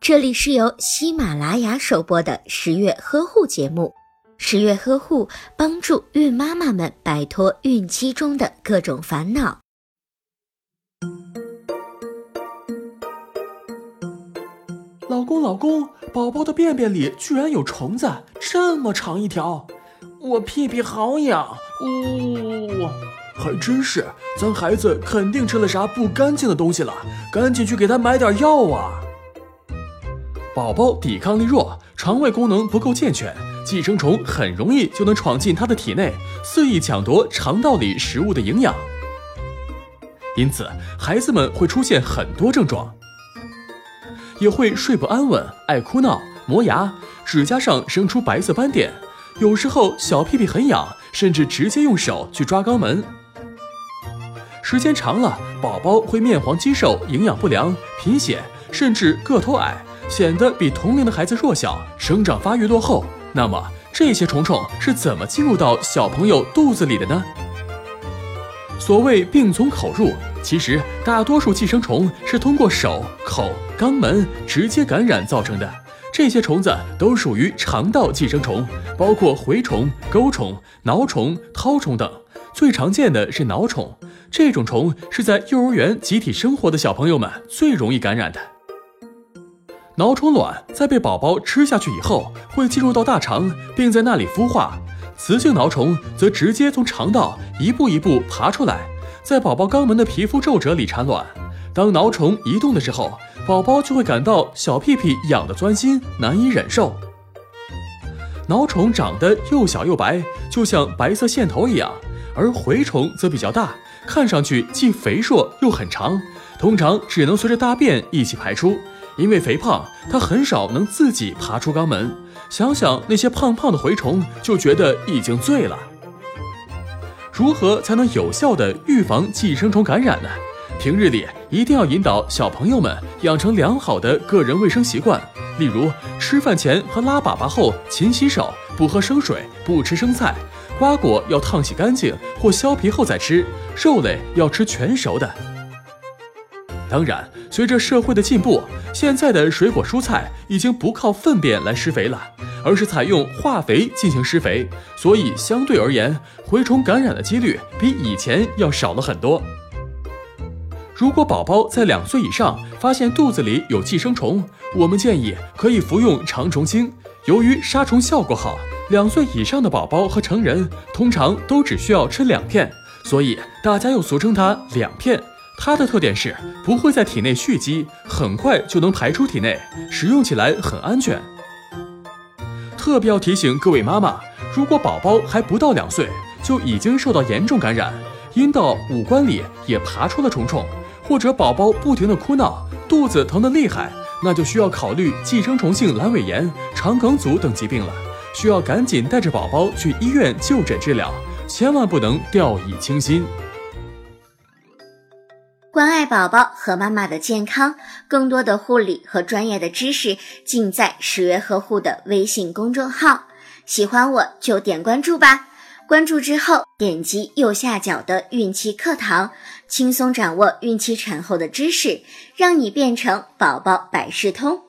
这里是由喜马拉雅首播的十月呵护节目。十月呵护帮助孕妈妈们摆脱孕期中的各种烦恼。老公，老公，宝宝的便便里居然有虫子，这么长一条，我屁屁好痒，呜，还真是，咱孩子肯定吃了啥不干净的东西了，赶紧去给他买点药啊！宝宝抵抗力弱，肠胃功能不够健全，寄生虫很容易就能闯进他的体内，肆意抢夺肠道里食物的营养，因此孩子们会出现很多症状。也会睡不安稳，爱哭闹，磨牙，指甲上生出白色斑点，有时候小屁屁很痒，甚至直接用手去抓肛门。时间长了，宝宝会面黄肌瘦，营养不良，贫血，甚至个头矮，显得比同龄的孩子弱小，生长发育落后。那么这些虫虫是怎么进入到小朋友肚子里的呢？所谓病从口入。其实，大多数寄生虫是通过手、口、肛门直接感染造成的。这些虫子都属于肠道寄生虫，包括蛔虫、钩虫、挠虫、绦虫等。最常见的是挠虫，这种虫是在幼儿园集体生活的小朋友们最容易感染的。挠虫卵在被宝宝吃下去以后，会进入到大肠，并在那里孵化。雌性挠虫则直接从肠道一步一步爬出来。在宝宝肛门的皮肤皱褶里产卵，当挠虫移动的时候，宝宝就会感到小屁屁痒得钻心，难以忍受。挠虫长得又小又白，就像白色线头一样，而蛔虫则比较大，看上去既肥硕又很长，通常只能随着大便一起排出。因为肥胖，它很少能自己爬出肛门。想想那些胖胖的蛔虫，就觉得已经醉了。如何才能有效的预防寄生虫感染呢？平日里一定要引导小朋友们养成良好的个人卫生习惯，例如吃饭前和拉粑粑后勤洗手，不喝生水，不吃生菜，瓜果要烫洗干净或削皮后再吃，肉类要吃全熟的。当然，随着社会的进步，现在的水果蔬菜已经不靠粪便来施肥了。而是采用化肥进行施肥，所以相对而言，蛔虫感染的几率比以前要少了很多。如果宝宝在两岁以上发现肚子里有寄生虫，我们建议可以服用肠虫清。由于杀虫效果好，两岁以上的宝宝和成人通常都只需要吃两片，所以大家又俗称它两片。它的特点是不会在体内蓄积，很快就能排出体内，使用起来很安全。特别要提醒各位妈妈，如果宝宝还不到两岁就已经受到严重感染，阴道、五官里也爬出了虫虫，或者宝宝不停的哭闹，肚子疼得厉害，那就需要考虑寄生虫性阑尾炎、肠梗阻等疾病了，需要赶紧带着宝宝去医院就诊治疗，千万不能掉以轻心。关爱宝宝和妈妈的健康，更多的护理和专业的知识尽在十月呵护的微信公众号。喜欢我就点关注吧，关注之后点击右下角的孕期课堂，轻松掌握孕期产后的知识，让你变成宝宝百事通。